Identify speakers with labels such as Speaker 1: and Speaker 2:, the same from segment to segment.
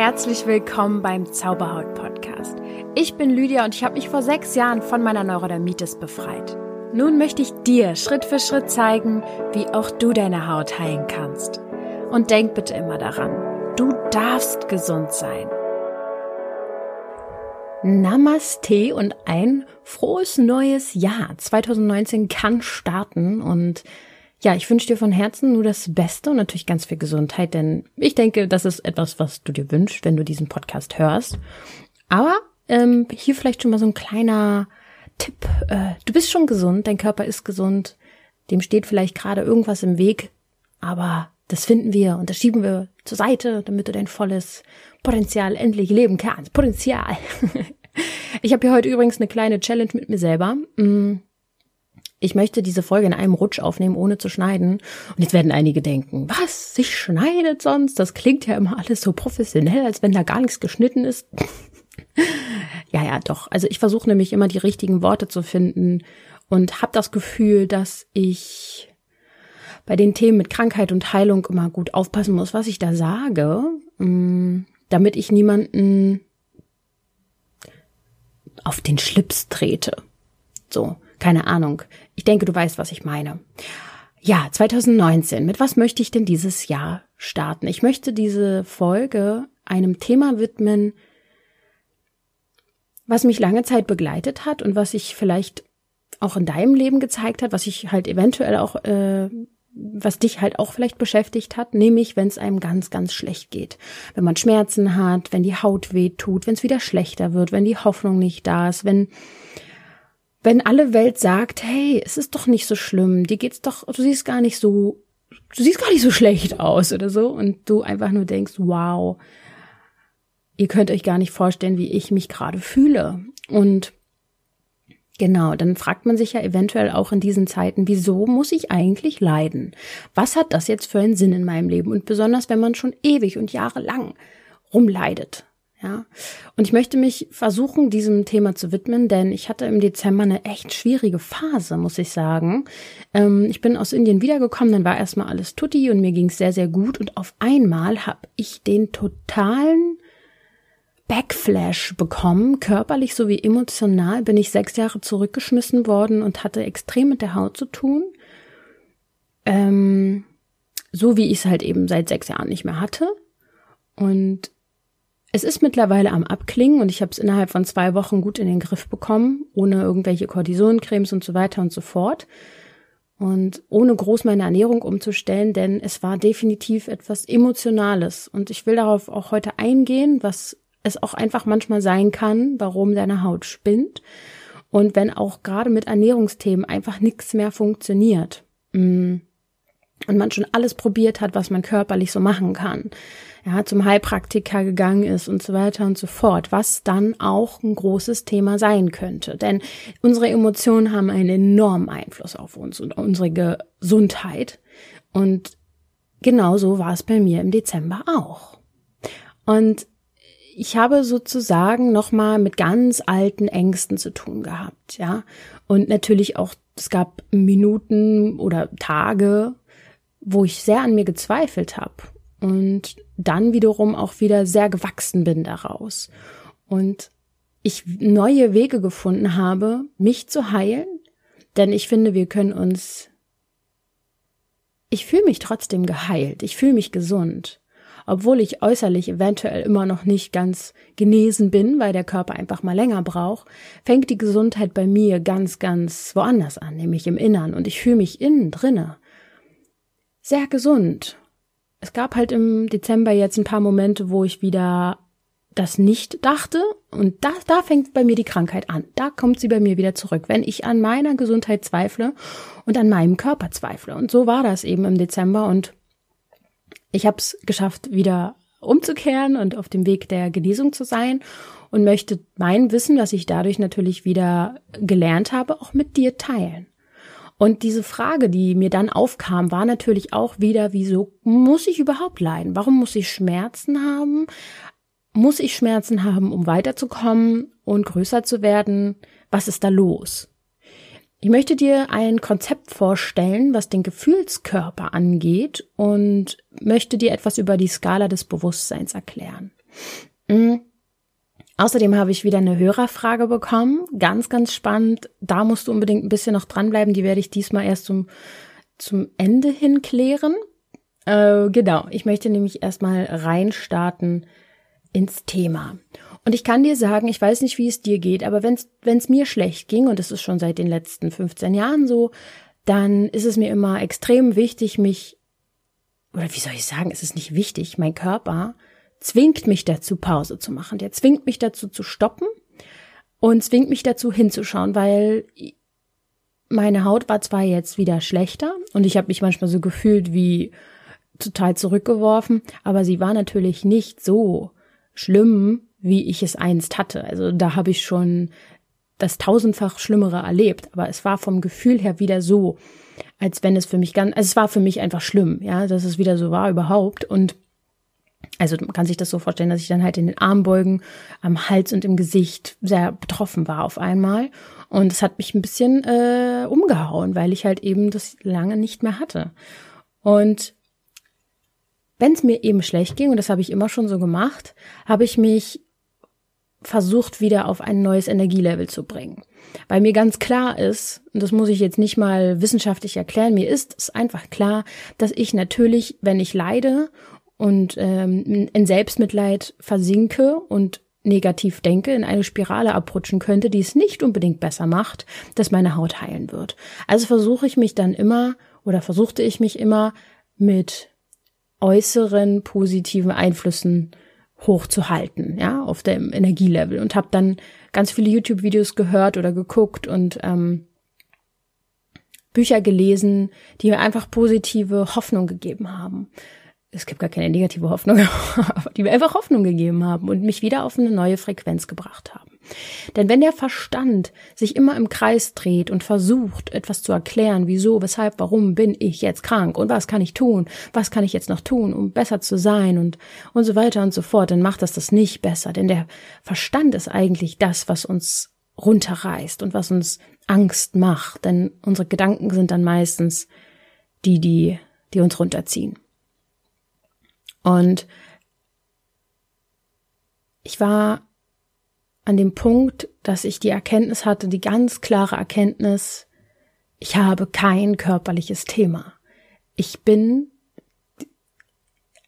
Speaker 1: Herzlich willkommen beim Zauberhaut Podcast. Ich bin Lydia und ich habe mich vor sechs Jahren von meiner Neurodermitis befreit. Nun möchte ich dir Schritt für Schritt zeigen, wie auch du deine Haut heilen kannst. Und denk bitte immer daran, du darfst gesund sein. Namaste und ein frohes neues Jahr. 2019 kann starten und ja, ich wünsche dir von Herzen nur das Beste und natürlich ganz viel Gesundheit, denn ich denke, das ist etwas, was du dir wünschst, wenn du diesen Podcast hörst. Aber ähm, hier vielleicht schon mal so ein kleiner Tipp. Äh, du bist schon gesund, dein Körper ist gesund, dem steht vielleicht gerade irgendwas im Weg, aber das finden wir und das schieben wir zur Seite, damit du dein volles Potenzial endlich leben kannst. Potenzial. ich habe hier heute übrigens eine kleine Challenge mit mir selber. Ich möchte diese Folge in einem Rutsch aufnehmen, ohne zu schneiden. Und jetzt werden einige denken, was? Sich schneidet sonst? Das klingt ja immer alles so professionell, als wenn da gar nichts geschnitten ist. ja, ja, doch. Also ich versuche nämlich immer die richtigen Worte zu finden und habe das Gefühl, dass ich bei den Themen mit Krankheit und Heilung immer gut aufpassen muss, was ich da sage, mm, damit ich niemanden auf den Schlips trete. So. Keine Ahnung. Ich denke, du weißt, was ich meine. Ja, 2019. Mit was möchte ich denn dieses Jahr starten? Ich möchte diese Folge einem Thema widmen, was mich lange Zeit begleitet hat und was sich vielleicht auch in deinem Leben gezeigt hat, was ich halt eventuell auch, äh, was dich halt auch vielleicht beschäftigt hat, nämlich wenn es einem ganz, ganz schlecht geht. Wenn man Schmerzen hat, wenn die Haut weh tut, wenn es wieder schlechter wird, wenn die Hoffnung nicht da ist, wenn wenn alle Welt sagt, hey, es ist doch nicht so schlimm, dir geht's doch, du siehst gar nicht so, du siehst gar nicht so schlecht aus oder so und du einfach nur denkst, wow, ihr könnt euch gar nicht vorstellen, wie ich mich gerade fühle. Und genau, dann fragt man sich ja eventuell auch in diesen Zeiten, wieso muss ich eigentlich leiden? Was hat das jetzt für einen Sinn in meinem Leben? Und besonders, wenn man schon ewig und jahrelang rumleidet. Ja. Und ich möchte mich versuchen, diesem Thema zu widmen, denn ich hatte im Dezember eine echt schwierige Phase, muss ich sagen. Ähm, ich bin aus Indien wiedergekommen, dann war erstmal alles tutti und mir ging es sehr, sehr gut. Und auf einmal habe ich den totalen Backflash bekommen, körperlich sowie emotional bin ich sechs Jahre zurückgeschmissen worden und hatte extrem mit der Haut zu tun. Ähm, so wie ich es halt eben seit sechs Jahren nicht mehr hatte. Und es ist mittlerweile am Abklingen und ich habe es innerhalb von zwei Wochen gut in den Griff bekommen, ohne irgendwelche Cortisoncremes und so weiter und so fort. Und ohne groß meine Ernährung umzustellen, denn es war definitiv etwas Emotionales. Und ich will darauf auch heute eingehen, was es auch einfach manchmal sein kann, warum deine Haut spinnt. Und wenn auch gerade mit Ernährungsthemen einfach nichts mehr funktioniert. Mm. Und man schon alles probiert hat, was man körperlich so machen kann ja, zum Heilpraktiker gegangen ist und so weiter und so fort, was dann auch ein großes Thema sein könnte. Denn unsere Emotionen haben einen enormen Einfluss auf uns und unsere Gesundheit. Und genauso war es bei mir im Dezember auch. Und ich habe sozusagen nochmal mit ganz alten Ängsten zu tun gehabt, ja. Und natürlich auch, es gab Minuten oder Tage, wo ich sehr an mir gezweifelt habe und dann wiederum auch wieder sehr gewachsen bin daraus. Und ich neue Wege gefunden habe, mich zu heilen, denn ich finde, wir können uns, ich fühle mich trotzdem geheilt, ich fühle mich gesund, obwohl ich äußerlich eventuell immer noch nicht ganz genesen bin, weil der Körper einfach mal länger braucht, fängt die Gesundheit bei mir ganz, ganz woanders an, nämlich im Innern und ich fühle mich innen drinne sehr gesund es gab halt im Dezember jetzt ein paar Momente, wo ich wieder das nicht dachte und da, da fängt bei mir die Krankheit an. Da kommt sie bei mir wieder zurück, wenn ich an meiner Gesundheit zweifle und an meinem Körper zweifle. Und so war das eben im Dezember und ich habe es geschafft, wieder umzukehren und auf dem Weg der Genesung zu sein und möchte mein Wissen, was ich dadurch natürlich wieder gelernt habe, auch mit dir teilen. Und diese Frage, die mir dann aufkam, war natürlich auch wieder, wieso muss ich überhaupt leiden? Warum muss ich Schmerzen haben? Muss ich Schmerzen haben, um weiterzukommen und größer zu werden? Was ist da los? Ich möchte dir ein Konzept vorstellen, was den Gefühlskörper angeht und möchte dir etwas über die Skala des Bewusstseins erklären. Mhm. Außerdem habe ich wieder eine Hörerfrage bekommen. Ganz, ganz spannend. Da musst du unbedingt ein bisschen noch dranbleiben. Die werde ich diesmal erst zum, zum Ende hin klären. Äh, genau. Ich möchte nämlich erstmal reinstarten ins Thema. Und ich kann dir sagen, ich weiß nicht, wie es dir geht, aber wenn es mir schlecht ging, und das ist schon seit den letzten 15 Jahren so, dann ist es mir immer extrem wichtig, mich, oder wie soll ich sagen, es ist nicht wichtig, mein Körper zwingt mich dazu, Pause zu machen. Der zwingt mich dazu zu stoppen und zwingt mich dazu hinzuschauen, weil meine Haut war zwar jetzt wieder schlechter und ich habe mich manchmal so gefühlt wie total zurückgeworfen, aber sie war natürlich nicht so schlimm, wie ich es einst hatte. Also da habe ich schon das tausendfach Schlimmere erlebt, aber es war vom Gefühl her wieder so, als wenn es für mich ganz, also es war für mich einfach schlimm, ja, dass es wieder so war überhaupt und also man kann sich das so vorstellen, dass ich dann halt in den Armbeugen, am Hals und im Gesicht sehr betroffen war auf einmal. Und es hat mich ein bisschen äh, umgehauen, weil ich halt eben das lange nicht mehr hatte. Und wenn es mir eben schlecht ging, und das habe ich immer schon so gemacht, habe ich mich versucht, wieder auf ein neues Energielevel zu bringen. Weil mir ganz klar ist, und das muss ich jetzt nicht mal wissenschaftlich erklären, mir ist es einfach klar, dass ich natürlich, wenn ich leide und ähm, in Selbstmitleid versinke und negativ denke, in eine Spirale abrutschen könnte, die es nicht unbedingt besser macht, dass meine Haut heilen wird. Also versuche ich mich dann immer oder versuchte ich mich immer mit äußeren positiven Einflüssen hochzuhalten, ja, auf dem Energielevel und habe dann ganz viele YouTube-Videos gehört oder geguckt und ähm, Bücher gelesen, die mir einfach positive Hoffnung gegeben haben es gibt gar keine negative Hoffnung, aber die mir einfach Hoffnung gegeben haben und mich wieder auf eine neue Frequenz gebracht haben. Denn wenn der Verstand sich immer im Kreis dreht und versucht, etwas zu erklären, wieso, weshalb, warum bin ich jetzt krank und was kann ich tun, was kann ich jetzt noch tun, um besser zu sein und, und so weiter und so fort, dann macht das das nicht besser. Denn der Verstand ist eigentlich das, was uns runterreißt und was uns Angst macht. Denn unsere Gedanken sind dann meistens die, die, die uns runterziehen. Und ich war an dem Punkt, dass ich die Erkenntnis hatte, die ganz klare Erkenntnis, ich habe kein körperliches Thema. Ich bin,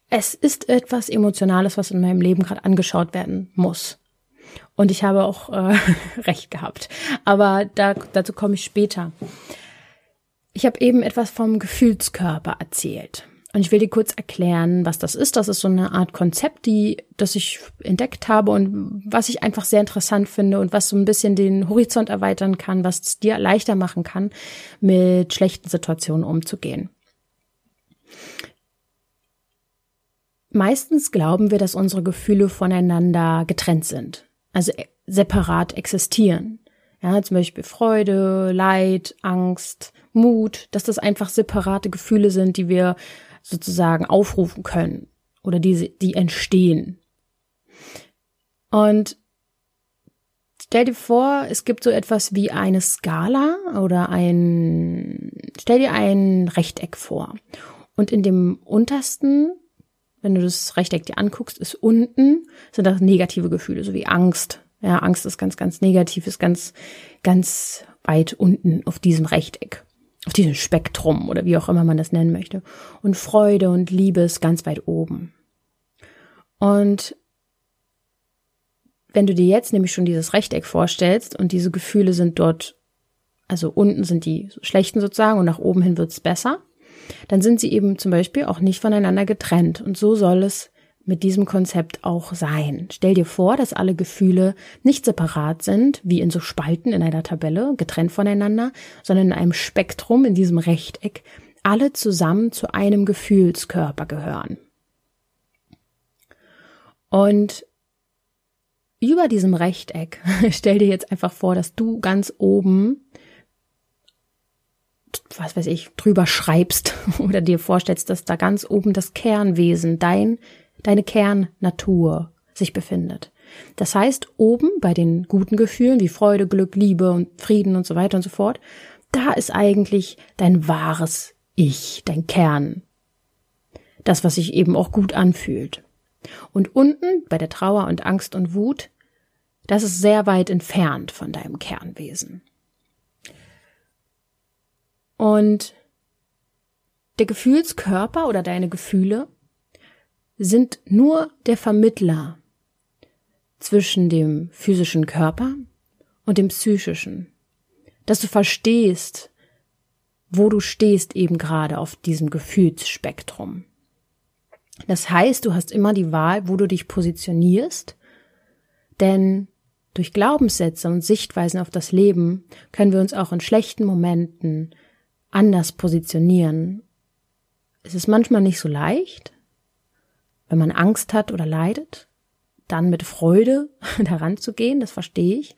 Speaker 1: es ist etwas Emotionales, was in meinem Leben gerade angeschaut werden muss. Und ich habe auch äh, recht gehabt. Aber da, dazu komme ich später. Ich habe eben etwas vom Gefühlskörper erzählt. Und ich will dir kurz erklären, was das ist. Das ist so eine Art Konzept, die, das ich entdeckt habe und was ich einfach sehr interessant finde und was so ein bisschen den Horizont erweitern kann, was es dir leichter machen kann, mit schlechten Situationen umzugehen. Meistens glauben wir, dass unsere Gefühle voneinander getrennt sind, also e-, separat existieren. Ja, zum Beispiel Freude, Leid, Angst, Mut, dass das einfach separate Gefühle sind, die wir sozusagen aufrufen können oder die, die entstehen. Und stell dir vor, es gibt so etwas wie eine Skala oder ein, stell dir ein Rechteck vor. Und in dem untersten, wenn du das Rechteck dir anguckst, ist unten, sind das negative Gefühle, so wie Angst. Ja, Angst ist ganz, ganz negativ, ist ganz, ganz weit unten auf diesem Rechteck auf diesem Spektrum oder wie auch immer man das nennen möchte. Und Freude und Liebe ist ganz weit oben. Und wenn du dir jetzt nämlich schon dieses Rechteck vorstellst und diese Gefühle sind dort, also unten sind die schlechten sozusagen und nach oben hin wird's besser, dann sind sie eben zum Beispiel auch nicht voneinander getrennt. Und so soll es mit diesem Konzept auch sein. Stell dir vor, dass alle Gefühle nicht separat sind, wie in so Spalten in einer Tabelle, getrennt voneinander, sondern in einem Spektrum, in diesem Rechteck, alle zusammen zu einem Gefühlskörper gehören. Und über diesem Rechteck, stell dir jetzt einfach vor, dass du ganz oben, was weiß ich, drüber schreibst oder dir vorstellst, dass da ganz oben das Kernwesen, dein deine Kernnatur sich befindet. Das heißt, oben bei den guten Gefühlen wie Freude, Glück, Liebe und Frieden und so weiter und so fort, da ist eigentlich dein wahres Ich, dein Kern. Das, was sich eben auch gut anfühlt. Und unten bei der Trauer und Angst und Wut, das ist sehr weit entfernt von deinem Kernwesen. Und der Gefühlskörper oder deine Gefühle sind nur der Vermittler zwischen dem physischen Körper und dem psychischen. Dass du verstehst, wo du stehst eben gerade auf diesem Gefühlsspektrum. Das heißt, du hast immer die Wahl, wo du dich positionierst, denn durch Glaubenssätze und Sichtweisen auf das Leben können wir uns auch in schlechten Momenten anders positionieren. Es ist manchmal nicht so leicht, wenn man Angst hat oder leidet, dann mit Freude daran zu gehen, das verstehe ich.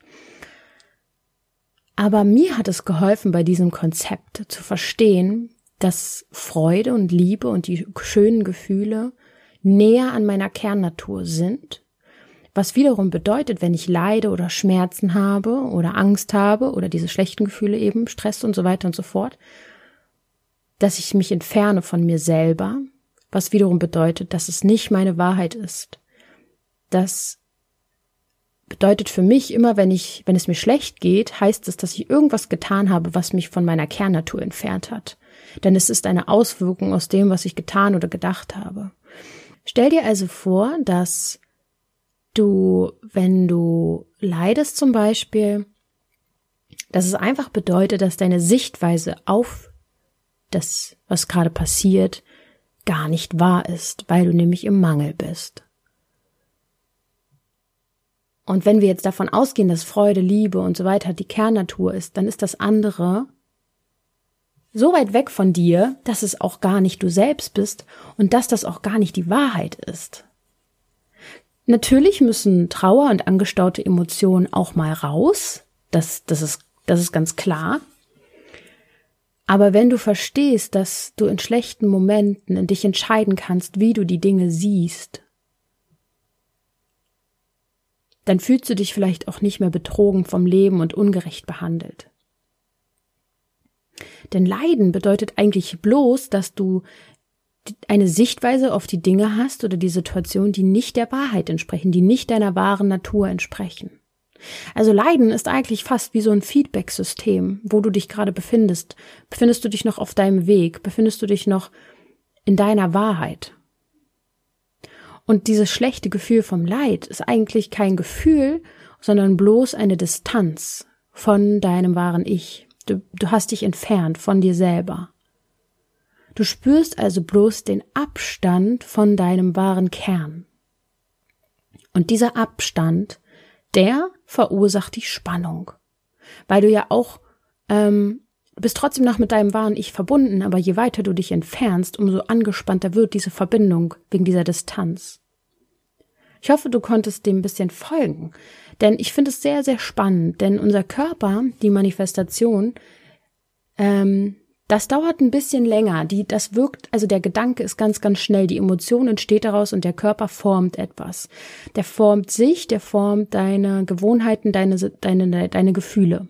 Speaker 1: Aber mir hat es geholfen, bei diesem Konzept zu verstehen, dass Freude und Liebe und die schönen Gefühle näher an meiner Kernnatur sind, was wiederum bedeutet, wenn ich leide oder Schmerzen habe oder Angst habe oder diese schlechten Gefühle eben, Stress und so weiter und so fort, dass ich mich entferne von mir selber, was wiederum bedeutet, dass es nicht meine Wahrheit ist. Das bedeutet für mich immer, wenn ich, wenn es mir schlecht geht, heißt es, dass ich irgendwas getan habe, was mich von meiner Kernnatur entfernt hat. Denn es ist eine Auswirkung aus dem, was ich getan oder gedacht habe. Stell dir also vor, dass du, wenn du leidest zum Beispiel, dass es einfach bedeutet, dass deine Sichtweise auf das, was gerade passiert, gar nicht wahr ist, weil du nämlich im Mangel bist. Und wenn wir jetzt davon ausgehen, dass Freude, Liebe und so weiter die Kernnatur ist, dann ist das andere so weit weg von dir, dass es auch gar nicht du selbst bist und dass das auch gar nicht die Wahrheit ist. Natürlich müssen Trauer und angestaute Emotionen auch mal raus. Das, das ist, das ist ganz klar. Aber wenn du verstehst, dass du in schlechten Momenten in dich entscheiden kannst, wie du die Dinge siehst dann fühlst du dich vielleicht auch nicht mehr betrogen vom Leben und ungerecht behandelt. Denn Leiden bedeutet eigentlich bloß, dass du eine Sichtweise auf die Dinge hast oder die Situation, die nicht der Wahrheit entsprechen, die nicht deiner wahren Natur entsprechen. Also Leiden ist eigentlich fast wie so ein Feedback-System, wo du dich gerade befindest. Befindest du dich noch auf deinem Weg? Befindest du dich noch in deiner Wahrheit? Und dieses schlechte Gefühl vom Leid ist eigentlich kein Gefühl, sondern bloß eine Distanz von deinem wahren Ich. Du, du hast dich entfernt von dir selber. Du spürst also bloß den Abstand von deinem wahren Kern. Und dieser Abstand, der verursacht die Spannung, weil du ja auch ähm, bist trotzdem noch mit deinem wahren Ich verbunden, aber je weiter du dich entfernst, umso angespannter wird diese Verbindung wegen dieser Distanz. Ich hoffe, du konntest dem ein bisschen folgen, denn ich finde es sehr, sehr spannend, denn unser Körper, die Manifestation, ähm, das dauert ein bisschen länger. Die, das wirkt, also der Gedanke ist ganz, ganz schnell. Die Emotion entsteht daraus und der Körper formt etwas. Der formt sich, der formt deine Gewohnheiten, deine, deine, deine Gefühle.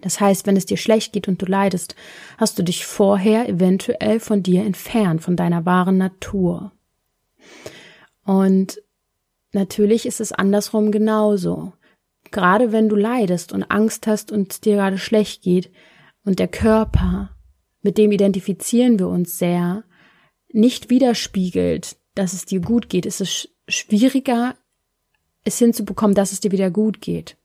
Speaker 1: Das heißt, wenn es dir schlecht geht und du leidest, hast du dich vorher eventuell von dir entfernt, von deiner wahren Natur. Und natürlich ist es andersrum genauso. Gerade wenn du leidest und Angst hast und dir gerade schlecht geht und der Körper, mit dem identifizieren wir uns sehr, nicht widerspiegelt, dass es dir gut geht, ist es schwieriger, es hinzubekommen, dass es dir wieder gut geht.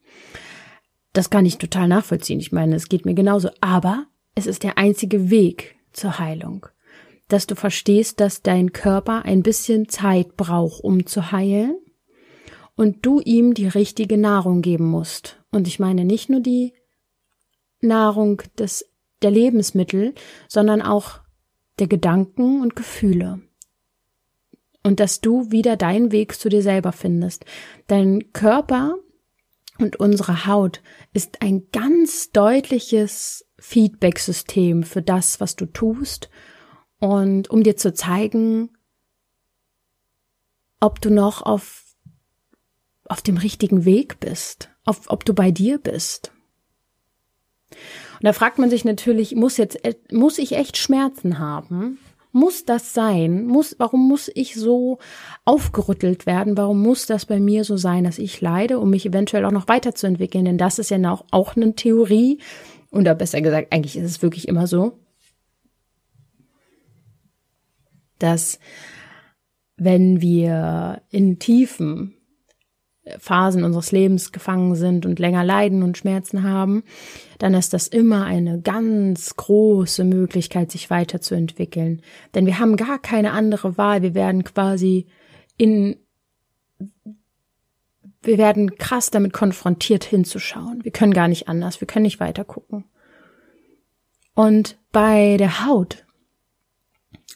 Speaker 1: Das kann ich total nachvollziehen. Ich meine, es geht mir genauso. Aber es ist der einzige Weg zur Heilung. Dass du verstehst, dass dein Körper ein bisschen Zeit braucht, um zu heilen. Und du ihm die richtige Nahrung geben musst. Und ich meine nicht nur die Nahrung des, der Lebensmittel, sondern auch der Gedanken und Gefühle. Und dass du wieder deinen Weg zu dir selber findest. Dein Körper und unsere Haut ist ein ganz deutliches Feedback-System für das, was du tust und um dir zu zeigen, ob du noch auf, auf dem richtigen Weg bist, auf, ob du bei dir bist. Und da fragt man sich natürlich, muss jetzt, muss ich echt Schmerzen haben, Muss das sein? Muss, warum muss ich so aufgerüttelt werden? Warum muss das bei mir so sein, dass ich leide, um mich eventuell auch noch weiterzuentwickeln? Denn das ist ja auch, auch eine Theorie. Oder besser gesagt, eigentlich ist es wirklich immer so, dass wenn wir in tiefen Phasen unseres Lebens gefangen sind und länger leiden und Schmerzen haben, dann ist das immer eine ganz große Möglichkeit, sich weiterzuentwickeln. Denn wir haben gar keine andere Wahl. Wir werden quasi in, wir werden krass damit konfrontiert hinzuschauen. Wir können gar nicht anders. Wir können nicht weiter gucken. Und bei der Haut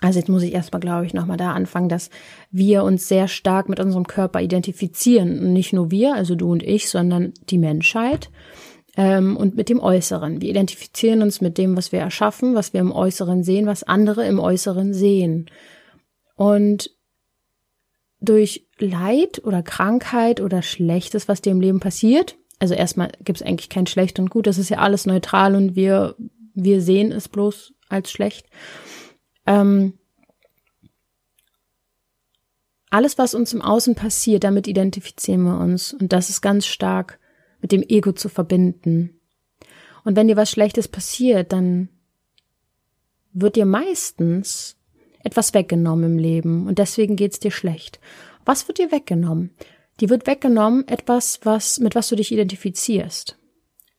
Speaker 1: also jetzt muss ich erstmal, glaube ich, nochmal da anfangen, dass wir uns sehr stark mit unserem Körper identifizieren. Und nicht nur wir, also du und ich, sondern die Menschheit ähm, und mit dem Äußeren. Wir identifizieren uns mit dem, was wir erschaffen, was wir im Äußeren sehen, was andere im Äußeren sehen. Und durch Leid oder Krankheit oder Schlechtes, was dir im Leben passiert, also erstmal gibt es eigentlich kein Schlecht und Gut, das ist ja alles neutral und wir, wir sehen es bloß als schlecht. Ähm, alles, was uns im Außen passiert, damit identifizieren wir uns. Und das ist ganz stark mit dem Ego zu verbinden. Und wenn dir was Schlechtes passiert, dann wird dir meistens etwas weggenommen im Leben und deswegen geht's dir schlecht. Was wird dir weggenommen? Die wird weggenommen etwas, was, mit was du dich identifizierst.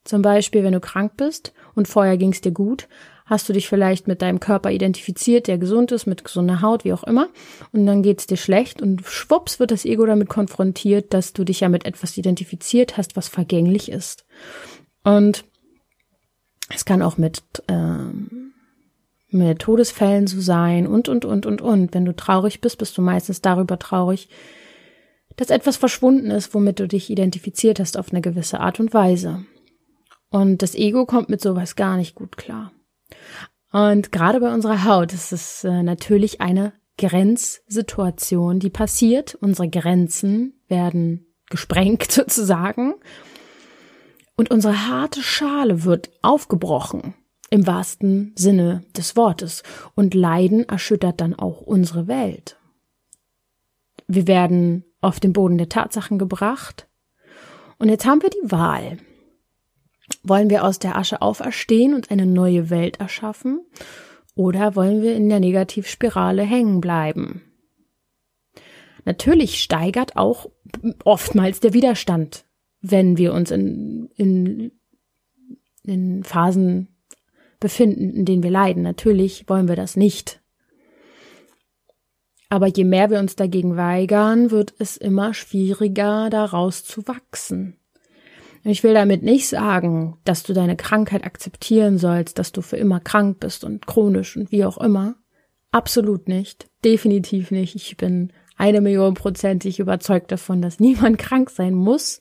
Speaker 1: Zum Beispiel, wenn du krank bist und vorher ging's dir gut, hast du dich vielleicht mit deinem Körper identifiziert, der gesund ist, mit gesunder Haut, wie auch immer, und dann geht's dir schlecht und schwupps wird das Ego damit konfrontiert, dass du dich ja mit etwas identifiziert hast, was vergänglich ist. Und es kann auch mit ähm, mit Todesfällen so sein und und und und und. Wenn du traurig bist, bist du meistens darüber traurig, dass etwas verschwunden ist, womit du dich identifiziert hast auf eine gewisse Art und Weise. Und das Ego kommt mit sowas gar nicht gut klar. Und gerade bei unserer Haut ist es äh, natürlich eine Grenzsituation, die passiert. Unsere Grenzen werden gesprengt sozusagen. Und unsere harte Schale wird aufgebrochen im wahrsten Sinne des Wortes. Und Leiden erschüttert dann auch unsere Welt. Wir werden auf den Boden der Tatsachen gebracht. Und jetzt haben wir die Wahl. Wollen wir aus der Asche auferstehen und eine neue Welt erschaffen? Oder wollen wir in der Negativspirale hängen bleiben? Natürlich steigert auch oftmals der Widerstand, wenn wir uns in, in, in Phasen befinden, in denen wir leiden. Natürlich wollen wir das nicht. Aber je mehr wir uns dagegen weigern, wird es immer schwieriger, daraus zu wachsen. Ich will damit nicht sagen, dass du deine Krankheit akzeptieren sollst, dass du für immer krank bist und chronisch und wie auch immer. Absolut nicht. Definitiv nicht. Ich bin eine Million prozentig überzeugt davon, dass niemand krank sein muss.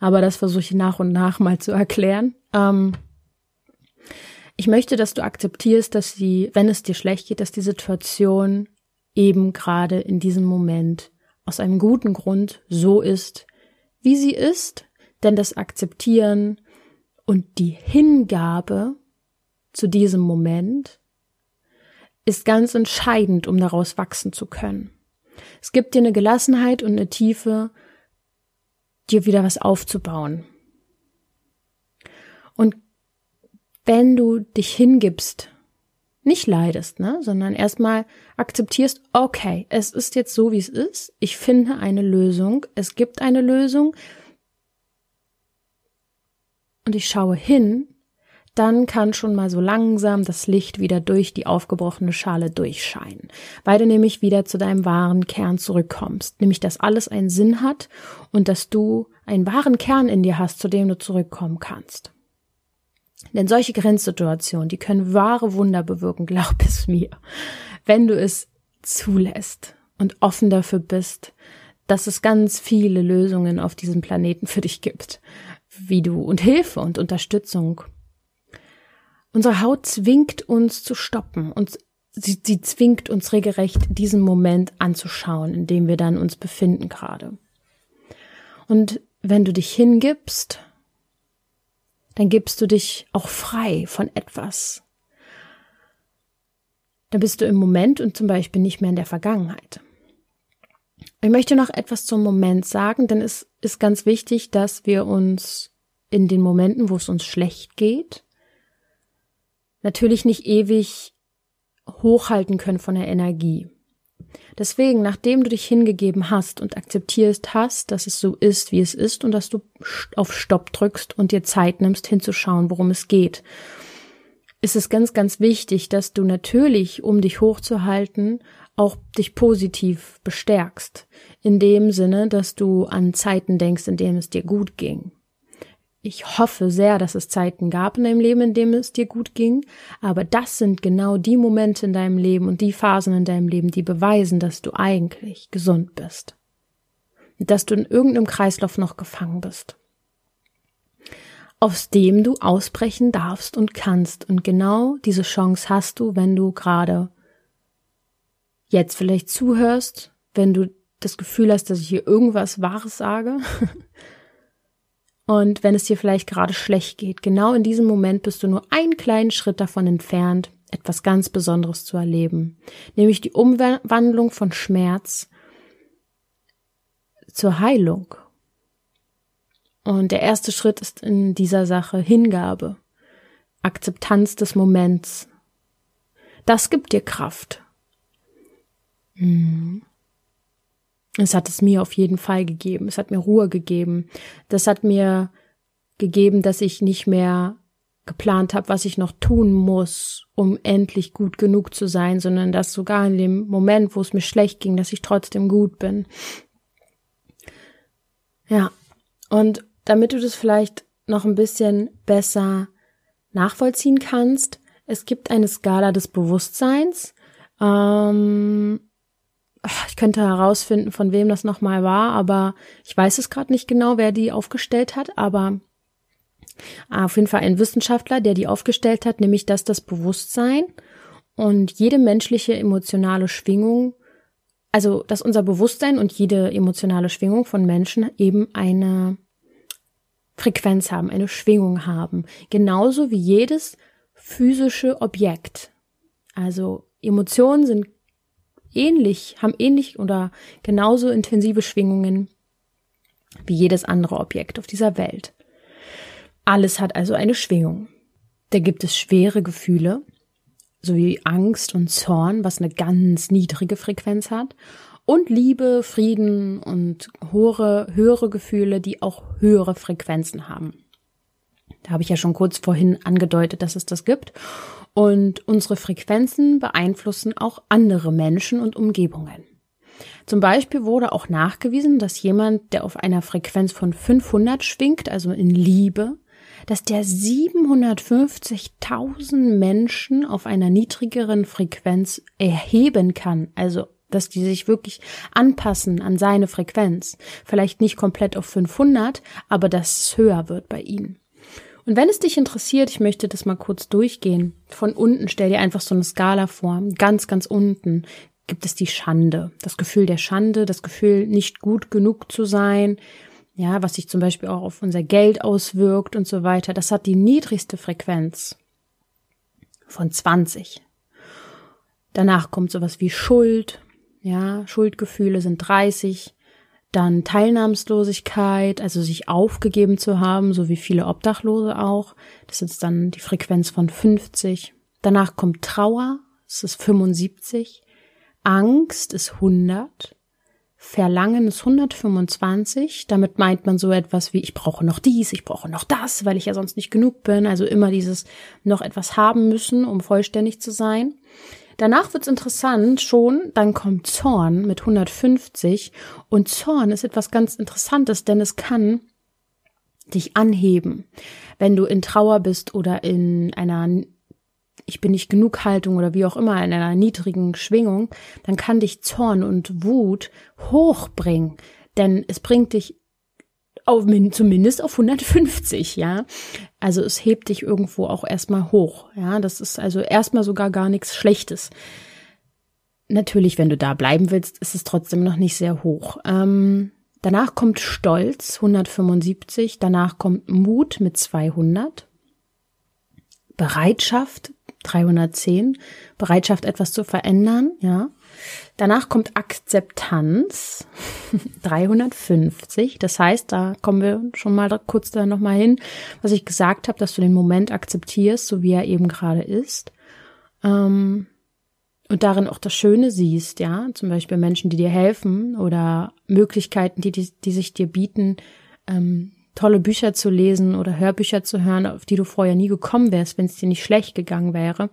Speaker 1: Aber das versuche ich nach und nach mal zu erklären. Ähm, ich möchte, dass du akzeptierst, dass die, wenn es dir schlecht geht, dass die Situation eben gerade in diesem Moment aus einem guten Grund so ist, wie sie ist denn das Akzeptieren und die Hingabe zu diesem Moment ist ganz entscheidend, um daraus wachsen zu können. Es gibt dir eine Gelassenheit und eine Tiefe, dir wieder was aufzubauen. Und wenn du dich hingibst, nicht leidest, ne, sondern erstmal akzeptierst, okay, es ist jetzt so, wie es ist. Ich finde eine Lösung. Es gibt eine Lösung und ich schaue hin, dann kann schon mal so langsam das Licht wieder durch die aufgebrochene Schale durchscheinen, weil du nämlich wieder zu deinem wahren Kern zurückkommst, nämlich dass alles einen Sinn hat und dass du einen wahren Kern in dir hast, zu dem du zurückkommen kannst. Denn solche Grenzsituationen, die können wahre Wunder bewirken, glaub es mir, wenn du es zulässt und offen dafür bist, dass es ganz viele Lösungen auf diesem Planeten für dich gibt wie du und Hilfe und Unterstützung. Unsere Haut zwingt uns zu stoppen und sie, sie zwingt uns regelrecht diesen Moment anzuschauen, in dem wir dann uns befinden gerade. Und wenn du dich hingibst, dann gibst du dich auch frei von etwas. Dann bist du im Moment und zum Beispiel nicht mehr in der Vergangenheit. Ich möchte noch etwas zum Moment sagen, denn es ist ganz wichtig, dass wir uns in den Momenten, wo es uns schlecht geht, natürlich nicht ewig hochhalten können von der Energie. Deswegen, nachdem du dich hingegeben hast und akzeptierst hast, dass es so ist, wie es ist und dass du auf Stopp drückst und dir Zeit nimmst, hinzuschauen, worum es geht, ist es ganz, ganz wichtig, dass du natürlich, um dich hochzuhalten, auch dich positiv bestärkst. In dem Sinne, dass du an Zeiten denkst, in denen es dir gut ging ich hoffe sehr, dass es Zeiten gab in deinem Leben, in denen es dir gut ging, aber das sind genau die Momente in deinem Leben und die Phasen in deinem Leben, die beweisen, dass du eigentlich gesund bist. Dass du in irgendeinem Kreislauf noch gefangen bist. Aus dem du ausbrechen darfst und kannst. Und genau diese Chance hast du, wenn du gerade jetzt vielleicht zuhörst, wenn du das Gefühl hast, dass ich hier irgendwas Wahres sage Und wenn es dir vielleicht gerade schlecht geht, genau in diesem Moment bist du nur einen kleinen Schritt davon entfernt, etwas ganz Besonderes zu erleben, nämlich die Umwandlung von Schmerz zur Heilung. Und der erste Schritt ist in dieser Sache Hingabe, Akzeptanz des Moments. Das gibt dir Kraft. Hm. Es hat es mir auf jeden Fall gegeben. Es hat mir Ruhe gegeben. Das hat mir gegeben, dass ich nicht mehr geplant habe, was ich noch tun muss, um endlich gut genug zu sein, sondern dass sogar in dem Moment, wo es mir schlecht ging, dass ich trotzdem gut bin. Ja, und damit du das vielleicht noch ein bisschen besser nachvollziehen kannst, es gibt eine Skala des Bewusstseins. Ähm, ich könnte herausfinden, von wem das nochmal war, aber ich weiß es gerade nicht genau, wer die aufgestellt hat, aber auf jeden Fall ein Wissenschaftler, der die aufgestellt hat, nämlich dass das Bewusstsein und jede menschliche emotionale Schwingung, also dass unser Bewusstsein und jede emotionale Schwingung von Menschen eben eine Frequenz haben, eine Schwingung haben, genauso wie jedes physische Objekt. Also Emotionen sind ähnlich, haben ähnlich oder genauso intensive Schwingungen wie jedes andere Objekt auf dieser Welt. Alles hat also eine Schwingung. Da gibt es schwere Gefühle, sowie Angst und Zorn, was eine ganz niedrige Frequenz hat, und Liebe, Frieden und hohe, höhere Gefühle, die auch höhere Frequenzen haben. Da habe ich ja schon kurz vorhin angedeutet, dass es das gibt. Und unsere Frequenzen beeinflussen auch andere Menschen und Umgebungen. Zum Beispiel wurde auch nachgewiesen, dass jemand, der auf einer Frequenz von 500 schwingt, also in Liebe, dass der 750.000 Menschen auf einer niedrigeren Frequenz erheben kann, also dass die sich wirklich anpassen an seine Frequenz. Vielleicht nicht komplett auf 500, aber dass es höher wird bei ihnen. Und wenn es dich interessiert, ich möchte das mal kurz durchgehen. Von unten stell dir einfach so eine Skala vor. Ganz, ganz unten gibt es die Schande. Das Gefühl der Schande, das Gefühl, nicht gut genug zu sein. Ja, was sich zum Beispiel auch auf unser Geld auswirkt und so weiter. Das hat die niedrigste Frequenz von 20. Danach kommt sowas wie Schuld. Ja, Schuldgefühle sind 30. Dann Teilnahmslosigkeit, also sich aufgegeben zu haben, so wie viele Obdachlose auch. Das ist dann die Frequenz von 50. Danach kommt Trauer, das ist 75. Angst ist 100. Verlangen ist 125. Damit meint man so etwas wie, ich brauche noch dies, ich brauche noch das, weil ich ja sonst nicht genug bin. Also immer dieses noch etwas haben müssen, um vollständig zu sein. Danach wird's interessant schon, dann kommt Zorn mit 150 und Zorn ist etwas ganz Interessantes, denn es kann dich anheben. Wenn du in Trauer bist oder in einer ich bin nicht genug Haltung oder wie auch immer in einer niedrigen Schwingung, dann kann dich Zorn und Wut hochbringen, denn es bringt dich auf, zumindest auf 150, ja. Also es hebt dich irgendwo auch erstmal hoch, ja. Das ist also erstmal sogar gar nichts Schlechtes. Natürlich, wenn du da bleiben willst, ist es trotzdem noch nicht sehr hoch. Ähm, danach kommt Stolz, 175. Danach kommt Mut mit 200. Bereitschaft, 310, Bereitschaft, etwas zu verändern, ja. Danach kommt Akzeptanz, 350. Das heißt, da kommen wir schon mal kurz da nochmal hin, was ich gesagt habe, dass du den Moment akzeptierst, so wie er eben gerade ist. Ähm, und darin auch das Schöne siehst, ja, zum Beispiel Menschen, die dir helfen oder Möglichkeiten, die, die, die sich dir bieten, ähm, tolle Bücher zu lesen oder Hörbücher zu hören, auf die du vorher nie gekommen wärst, wenn es dir nicht schlecht gegangen wäre.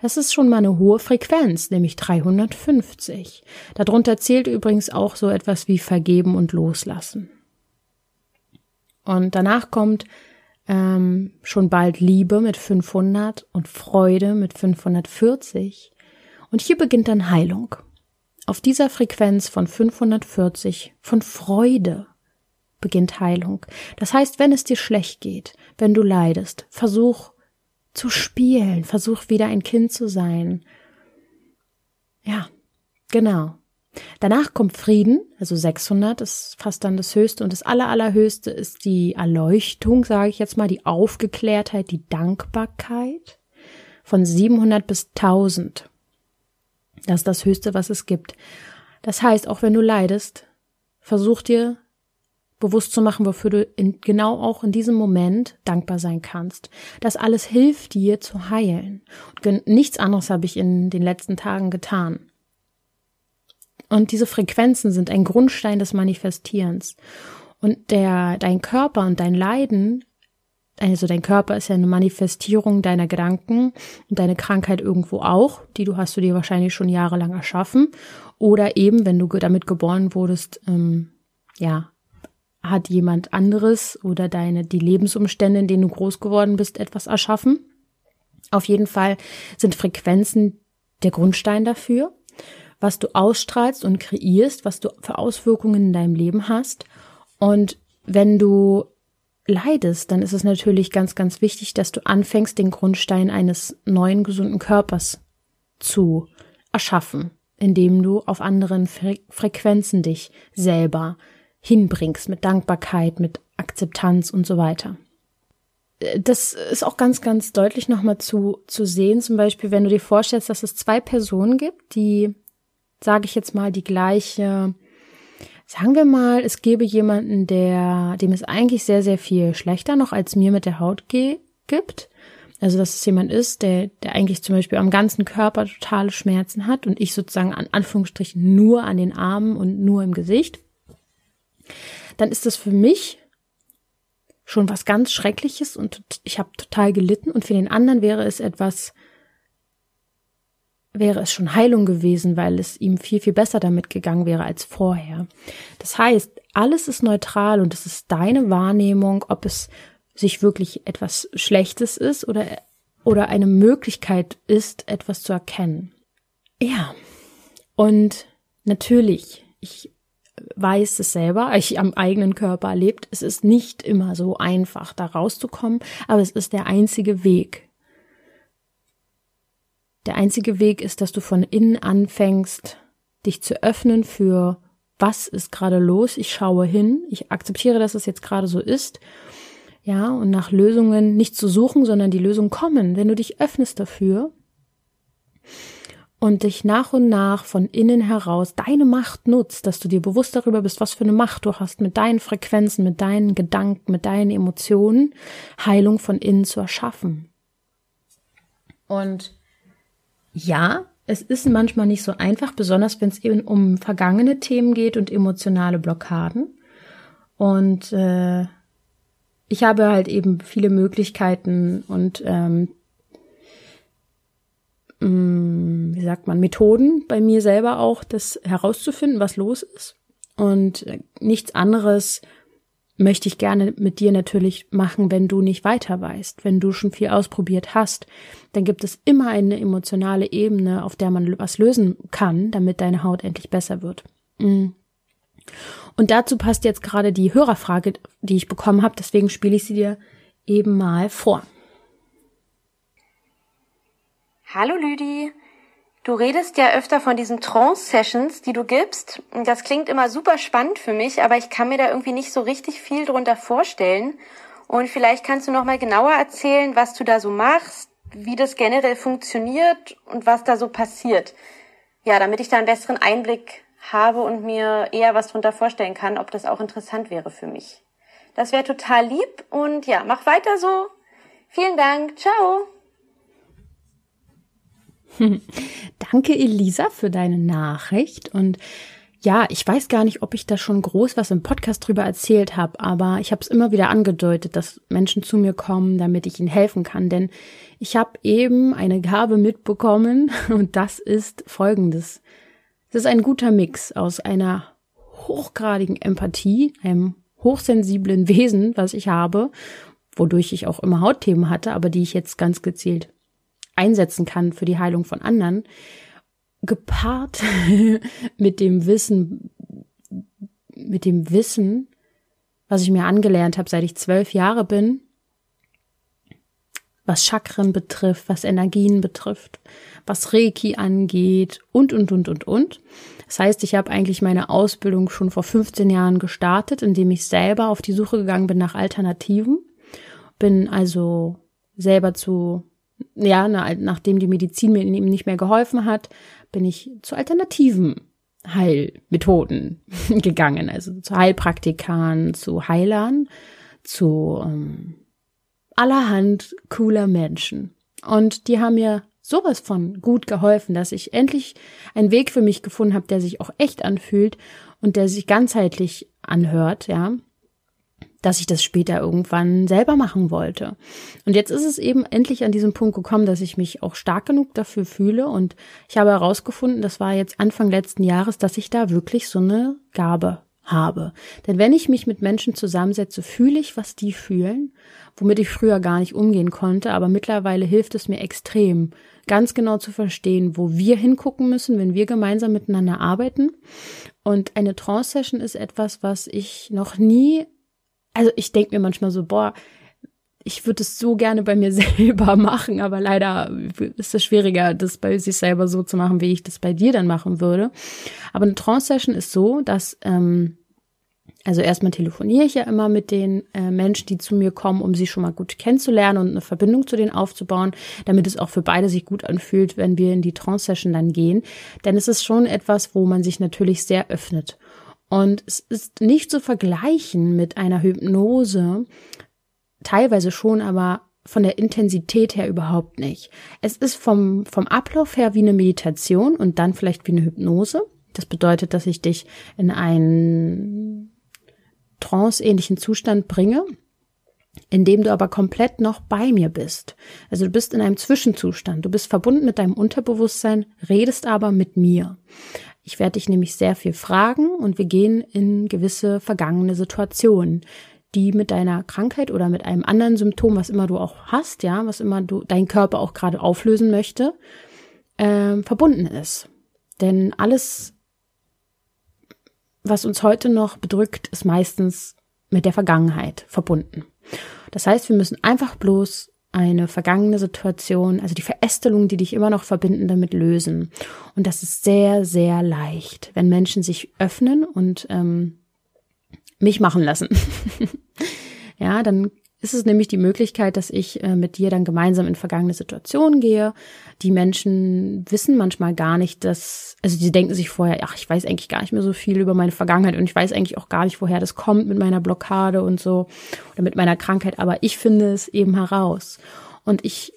Speaker 1: Das ist schon mal eine hohe Frequenz, nämlich 350. Darunter zählt übrigens auch so etwas wie Vergeben und Loslassen. Und danach kommt ähm, schon bald Liebe mit 500 und Freude mit 540. Und hier beginnt dann Heilung. Auf dieser Frequenz von 540 von Freude beginnt Heilung. Das heißt, wenn es dir schlecht geht, wenn du leidest, versuch zu spielen, versuch wieder ein Kind zu sein. Ja, genau. Danach kommt Frieden, also 600 ist fast dann das Höchste und das aller, allerhöchste ist die Erleuchtung, sage ich jetzt mal, die Aufgeklärtheit, die Dankbarkeit von 700 bis 1000. Das ist das Höchste, was es gibt. Das heißt, auch wenn du leidest, versuch dir bewusst zu machen, wofür du in, genau auch in diesem Moment dankbar sein kannst. Das alles hilft dir zu heilen. Und nichts anderes habe ich in den letzten Tagen getan. Und diese Frequenzen sind ein Grundstein des Manifestierens. Und der, dein Körper und dein Leiden, also dein Körper ist ja eine Manifestierung deiner Gedanken und deine Krankheit irgendwo auch, die du hast du dir wahrscheinlich schon jahrelang erschaffen. Oder eben, wenn du damit geboren wurdest, ähm, ja, hat jemand anderes oder deine, die Lebensumstände, in denen du groß geworden bist, etwas erschaffen. Auf jeden Fall sind Frequenzen der Grundstein dafür, was du ausstrahlst und kreierst, was du für Auswirkungen in deinem Leben hast. Und wenn du leidest, dann ist es natürlich ganz, ganz wichtig, dass du anfängst, den Grundstein eines neuen, gesunden Körpers zu erschaffen, indem du auf anderen Fre Frequenzen dich selber hinbringst, mit Dankbarkeit, mit Akzeptanz und so weiter. Das ist auch ganz, ganz deutlich nochmal zu, zu sehen, zum Beispiel, wenn du dir vorstellst, dass es zwei Personen gibt, die, sage ich jetzt mal, die gleiche, sagen wir mal, es gäbe jemanden, der, dem es eigentlich sehr, sehr viel schlechter noch als mir mit der Haut gibt. Also, dass es jemand ist, der, der eigentlich zum Beispiel am ganzen Körper totale Schmerzen hat und ich sozusagen an Anführungsstrichen nur an den Armen und nur im Gesicht dann ist das für mich schon was ganz Schreckliches und ich habe total gelitten und für den anderen wäre es etwas, wäre es schon Heilung gewesen, weil es ihm viel, viel besser damit gegangen wäre als vorher. Das heißt, alles ist neutral und es ist deine Wahrnehmung, ob es sich wirklich etwas Schlechtes ist oder, oder eine Möglichkeit ist, etwas zu erkennen. Ja. Und natürlich, ich weiß es selber, ich am eigenen Körper erlebt, es ist nicht immer so einfach, da rauszukommen, aber es ist der einzige Weg. Der einzige Weg ist, dass du von innen anfängst, dich zu öffnen für was ist gerade los, ich schaue hin, ich akzeptiere, dass es jetzt gerade so ist, ja, und nach Lösungen nicht zu suchen, sondern die Lösungen kommen, wenn du dich öffnest dafür und dich nach und nach von innen heraus deine Macht nutzt, dass du dir bewusst darüber bist, was für eine Macht du hast mit deinen Frequenzen, mit deinen Gedanken, mit deinen Emotionen, Heilung von innen zu erschaffen. Und ja, es ist manchmal nicht so einfach, besonders wenn es eben um vergangene Themen geht und emotionale Blockaden. Und äh, ich habe halt eben viele Möglichkeiten und ähm, wie sagt man, Methoden bei mir selber auch, das herauszufinden, was los ist. Und äh, nichts anderes möchte ich gerne mit dir natürlich machen, wenn du nicht weiter weißt, wenn du schon viel ausprobiert hast, dann gibt es immer eine emotionale Ebene, auf der man was lösen kann, damit deine Haut endlich besser wird. Mm. Und dazu passt jetzt gerade die Hörerfrage, die ich bekommen habe, deswegen spiele ich sie dir eben mal vor.
Speaker 2: Hallo Lüdi. Du redest ja öfter von diesen Trance-Sessions, die du gibst. Das klingt immer super spannend für mich, aber ich kann mir da irgendwie nicht so richtig viel drunter vorstellen. Und vielleicht kannst du noch mal genauer erzählen, was du da so machst, wie das generell funktioniert und was da so passiert. Ja, damit ich da einen besseren Einblick habe und mir eher was drunter vorstellen kann, ob das auch interessant wäre für mich. Das wäre total lieb und ja, mach weiter so. Vielen Dank. Ciao.
Speaker 1: Danke, Elisa, für deine Nachricht. Und ja, ich weiß gar nicht, ob ich da schon groß was im Podcast drüber erzählt habe, aber ich habe es immer wieder angedeutet, dass Menschen zu mir kommen, damit ich ihnen helfen kann. Denn ich habe eben eine Gabe mitbekommen und das ist folgendes. Es ist ein guter Mix aus einer hochgradigen Empathie, einem hochsensiblen Wesen, was ich habe, wodurch ich auch immer Hautthemen hatte, aber die ich jetzt ganz gezielt einsetzen kann für die Heilung von anderen, gepaart mit dem Wissen, mit dem Wissen, was ich mir angelernt habe, seit ich zwölf Jahre bin, was Chakren betrifft, was Energien betrifft, was Reiki angeht und, und, und, und, und. Das heißt, ich habe eigentlich meine Ausbildung schon vor 15 Jahren gestartet, indem ich selber auf die Suche gegangen bin nach Alternativen. Bin also selber zu ja, nachdem die Medizin mir eben nicht mehr geholfen hat, bin ich zu alternativen Heilmethoden gegangen, also zu Heilpraktikern, zu Heilern, zu ähm, allerhand cooler Menschen. Und die haben mir sowas von gut geholfen, dass ich endlich einen Weg für mich gefunden habe, der sich auch echt anfühlt und der sich ganzheitlich anhört, ja dass ich das später irgendwann selber machen wollte. Und jetzt ist es eben endlich an diesem Punkt gekommen, dass ich mich auch stark genug dafür fühle und ich habe herausgefunden, das war jetzt Anfang letzten Jahres, dass ich da wirklich so eine Gabe habe. Denn wenn ich mich mit Menschen zusammensetze, fühle ich, was die fühlen, womit ich früher gar nicht umgehen konnte, aber mittlerweile hilft es mir extrem, ganz genau zu verstehen, wo wir hingucken müssen, wenn wir gemeinsam miteinander arbeiten. Und eine Trance-Session ist etwas, was ich noch nie also ich denke mir manchmal so, boah, ich würde es so gerne bei mir selber machen, aber leider ist es schwieriger, das bei sich selber so zu machen, wie ich das bei dir dann machen würde. Aber eine Trance-Session ist so, dass, ähm, also erstmal telefoniere ich ja immer mit den äh, Menschen, die zu mir kommen, um sie schon mal gut kennenzulernen und eine Verbindung zu denen aufzubauen, damit es auch für beide sich gut anfühlt, wenn wir in die Trance-Session dann gehen. Denn es ist schon etwas, wo man sich natürlich sehr öffnet. Und es ist nicht zu vergleichen mit einer Hypnose, teilweise schon, aber von der Intensität her überhaupt nicht. Es ist vom, vom Ablauf her wie eine Meditation und dann vielleicht wie eine Hypnose. Das bedeutet, dass ich dich in einen tranceähnlichen Zustand bringe, in dem du aber komplett noch bei mir bist. Also du bist in einem Zwischenzustand. Du bist verbunden mit deinem Unterbewusstsein, redest aber mit mir. Ich werde dich nämlich sehr viel fragen und wir gehen in gewisse vergangene Situationen, die mit deiner Krankheit oder mit einem anderen Symptom, was immer du auch hast, ja, was immer du dein Körper auch gerade auflösen möchte, äh, verbunden ist. Denn alles, was uns heute noch bedrückt, ist meistens mit der Vergangenheit verbunden. Das heißt, wir müssen einfach bloß eine vergangene Situation, also die Verästelung, die dich immer noch verbinden, damit lösen. Und das ist sehr, sehr leicht, wenn Menschen sich öffnen und ähm, mich machen lassen. ja, dann ist es nämlich die Möglichkeit, dass ich äh, mit dir dann gemeinsam in vergangene Situationen gehe. Die Menschen wissen manchmal gar nicht, dass, also sie denken sich vorher, ach, ich weiß eigentlich gar nicht mehr so viel über meine Vergangenheit und ich weiß eigentlich auch gar nicht, woher das kommt mit meiner Blockade und so oder mit meiner Krankheit, aber ich finde es eben heraus. Und ich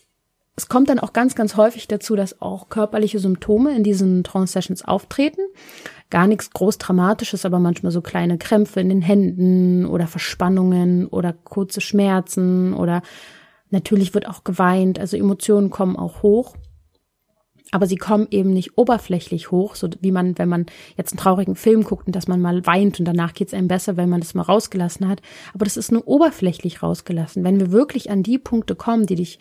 Speaker 1: es kommt dann auch ganz, ganz häufig dazu, dass auch körperliche Symptome in diesen Trance-Sessions auftreten. Gar nichts groß Dramatisches, aber manchmal so kleine Krämpfe in den Händen oder Verspannungen oder kurze Schmerzen oder natürlich wird auch geweint. Also Emotionen kommen auch hoch. Aber sie kommen eben nicht oberflächlich hoch, so wie man, wenn man jetzt einen traurigen Film guckt und dass man mal weint und danach geht's einem besser, wenn man das mal rausgelassen hat. Aber das ist nur oberflächlich rausgelassen. Wenn wir wirklich an die Punkte kommen, die dich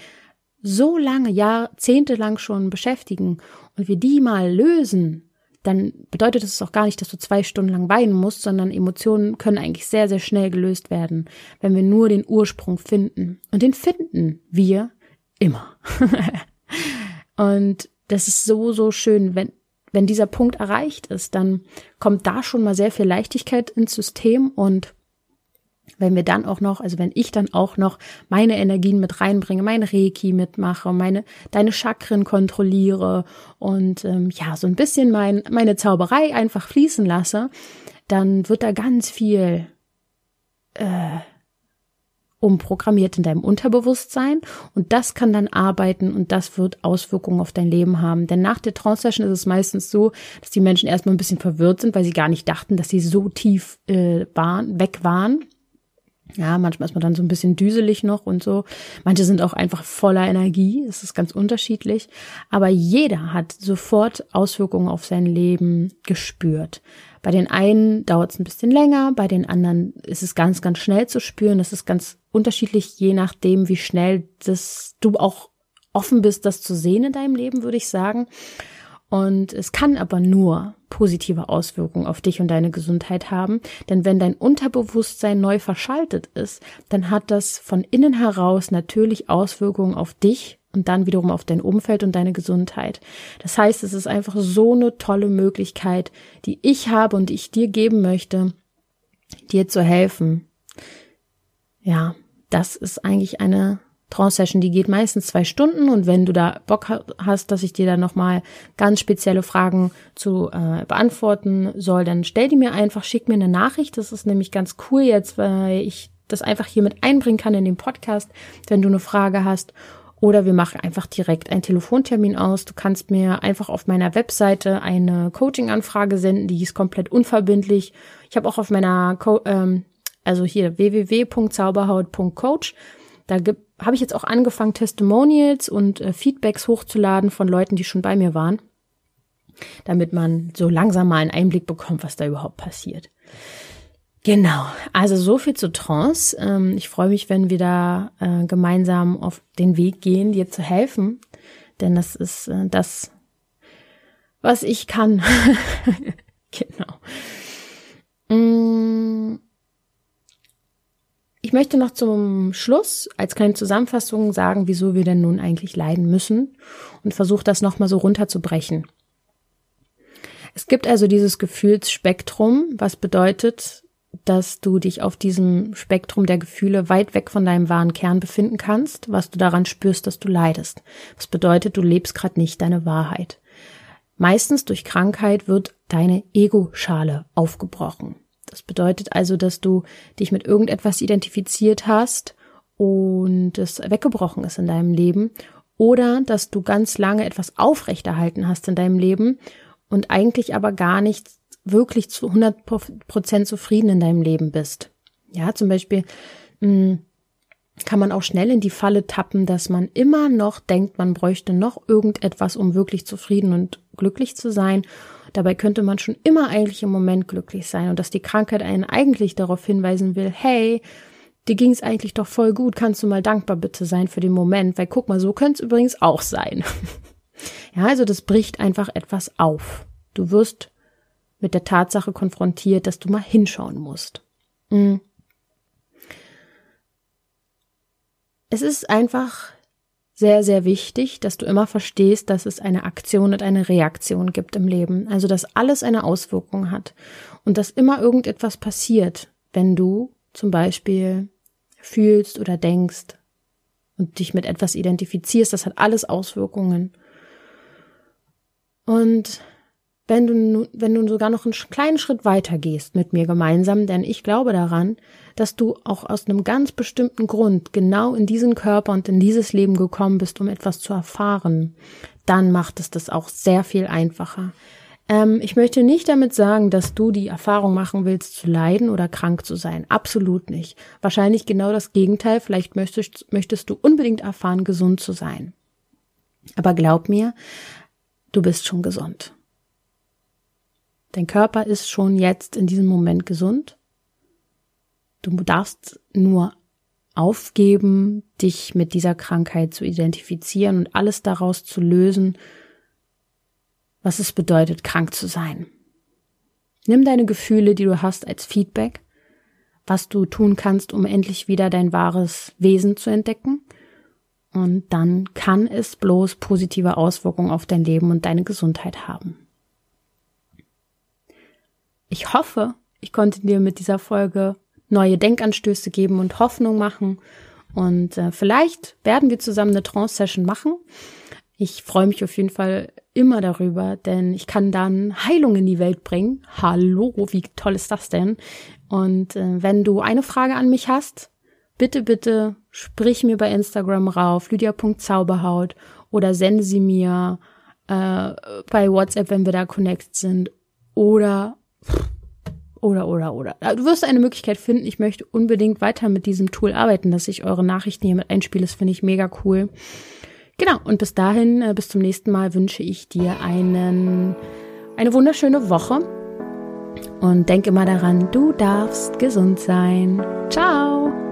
Speaker 1: so lange, Jahrzehnte lang schon beschäftigen und wir die mal lösen, dann bedeutet das auch gar nicht, dass du zwei Stunden lang weinen musst, sondern Emotionen können eigentlich sehr, sehr schnell gelöst werden, wenn wir nur den Ursprung finden. Und den finden wir immer. und das ist so, so schön, wenn, wenn dieser Punkt erreicht ist, dann kommt da schon mal sehr viel Leichtigkeit ins System und wenn wir dann auch noch, also wenn ich dann auch noch meine Energien mit reinbringe, mein Reiki mitmache, meine deine Chakren kontrolliere und ähm, ja so ein bisschen mein, meine Zauberei einfach fließen lasse, dann wird da ganz viel äh, umprogrammiert in deinem Unterbewusstsein und das kann dann arbeiten und das wird Auswirkungen auf dein Leben haben. Denn nach der Trance-Session ist es meistens so, dass die Menschen erstmal ein bisschen verwirrt sind, weil sie gar nicht dachten, dass sie so tief äh, waren, weg waren. Ja, manchmal ist man dann so ein bisschen düselig noch und so. Manche sind auch einfach voller Energie. Es ist ganz unterschiedlich. Aber jeder hat sofort Auswirkungen auf sein Leben gespürt. Bei den einen dauert es ein bisschen länger, bei den anderen ist es ganz, ganz schnell zu spüren. Das ist ganz unterschiedlich, je nachdem, wie schnell das du auch offen bist, das zu sehen in deinem Leben, würde ich sagen. Und es kann aber nur positive Auswirkungen auf dich und deine Gesundheit haben. Denn wenn dein Unterbewusstsein neu verschaltet ist, dann hat das von innen heraus natürlich Auswirkungen auf dich und dann wiederum auf dein Umfeld und deine Gesundheit. Das heißt, es ist einfach so eine tolle Möglichkeit, die ich habe und die ich dir geben möchte, dir zu helfen. Ja, das ist eigentlich eine Trance-Session, die geht meistens zwei Stunden und wenn du da Bock hast, dass ich dir da nochmal ganz spezielle Fragen zu äh, beantworten soll, dann stell die mir einfach, schick mir eine Nachricht. Das ist nämlich ganz cool jetzt, weil ich das einfach hier mit einbringen kann in den Podcast, wenn du eine Frage hast. Oder wir machen einfach direkt einen Telefontermin aus. Du kannst mir einfach auf meiner Webseite eine Coaching-Anfrage senden, die ist komplett unverbindlich. Ich habe auch auf meiner, Co ähm, also hier www.zauberhaut.coach, da habe ich jetzt auch angefangen, Testimonials und äh, Feedbacks hochzuladen von Leuten, die schon bei mir waren, damit man so langsam mal einen Einblick bekommt, was da überhaupt passiert. Genau, also so viel zu Trance. Ähm, ich freue mich, wenn wir da äh, gemeinsam auf den Weg gehen, dir zu helfen, denn das ist äh, das, was ich kann. genau. Mm. Ich möchte noch zum Schluss als kleine Zusammenfassung sagen, wieso wir denn nun eigentlich leiden müssen und versuche das nochmal so runterzubrechen. Es gibt also dieses Gefühlsspektrum, was bedeutet, dass du dich auf diesem Spektrum der Gefühle weit weg von deinem wahren Kern befinden kannst, was du daran spürst, dass du leidest. Das bedeutet, du lebst gerade nicht deine Wahrheit. Meistens durch Krankheit wird deine Ego-Schale aufgebrochen. Das bedeutet also, dass du dich mit irgendetwas identifiziert hast und es weggebrochen ist in deinem Leben oder dass du ganz lange etwas aufrechterhalten hast in deinem Leben und eigentlich aber gar nicht wirklich zu 100 Prozent zufrieden in deinem Leben bist. Ja, zum Beispiel mh, hm, kann man auch schnell in die Falle tappen, dass man immer noch denkt, man bräuchte noch irgendetwas, um wirklich zufrieden und glücklich zu sein Dabei könnte man schon immer eigentlich im Moment glücklich sein und dass die Krankheit einen eigentlich darauf hinweisen will, hey, dir ging es eigentlich doch voll gut, kannst du mal dankbar bitte sein für den Moment, weil guck mal, so könnte es übrigens auch sein. ja, also das bricht einfach etwas auf. Du wirst mit der Tatsache konfrontiert, dass du mal hinschauen musst. Mhm. Es ist einfach sehr, sehr wichtig, dass du immer verstehst, dass es eine Aktion und eine Reaktion gibt im Leben. Also, dass alles eine Auswirkung hat und dass immer irgendetwas passiert, wenn du zum Beispiel fühlst oder denkst und dich mit etwas identifizierst. Das hat alles Auswirkungen. Und wenn du, wenn du sogar noch einen kleinen Schritt weiter gehst mit mir gemeinsam, denn ich glaube daran, dass du auch aus einem ganz bestimmten Grund genau in diesen Körper und in dieses Leben gekommen bist, um etwas zu erfahren, dann macht es das auch sehr viel einfacher. Ähm, ich möchte nicht damit sagen, dass du die Erfahrung machen willst, zu leiden oder krank zu sein. Absolut nicht. Wahrscheinlich genau das Gegenteil. Vielleicht möchtest, möchtest du unbedingt erfahren, gesund zu sein. Aber glaub mir, du bist schon gesund. Dein Körper ist schon jetzt in diesem Moment gesund. Du darfst nur aufgeben, dich mit dieser Krankheit zu identifizieren und alles daraus zu lösen, was es bedeutet, krank zu sein. Nimm deine Gefühle, die du hast, als Feedback, was du tun kannst, um endlich wieder dein wahres Wesen zu entdecken. Und dann kann es bloß positive Auswirkungen auf dein Leben und deine Gesundheit haben. Ich hoffe, ich konnte dir mit dieser Folge neue Denkanstöße geben und Hoffnung machen. Und äh, vielleicht werden wir zusammen eine Trance-Session machen. Ich freue mich auf jeden Fall immer darüber, denn ich kann dann Heilung in die Welt bringen. Hallo, wie toll ist das denn? Und äh, wenn du eine Frage an mich hast, bitte, bitte sprich mir bei Instagram rauf, lydia.zauberhaut oder sende sie mir äh, bei WhatsApp, wenn wir da connected sind. Oder, oder, oder, oder. Du wirst eine Möglichkeit finden. Ich möchte unbedingt weiter mit diesem Tool arbeiten, dass ich eure Nachrichten hier mit einspiele. Das finde ich mega cool. Genau. Und bis dahin, äh, bis zum nächsten Mal wünsche ich dir einen, eine wunderschöne Woche. Und denk immer daran, du darfst gesund sein. Ciao!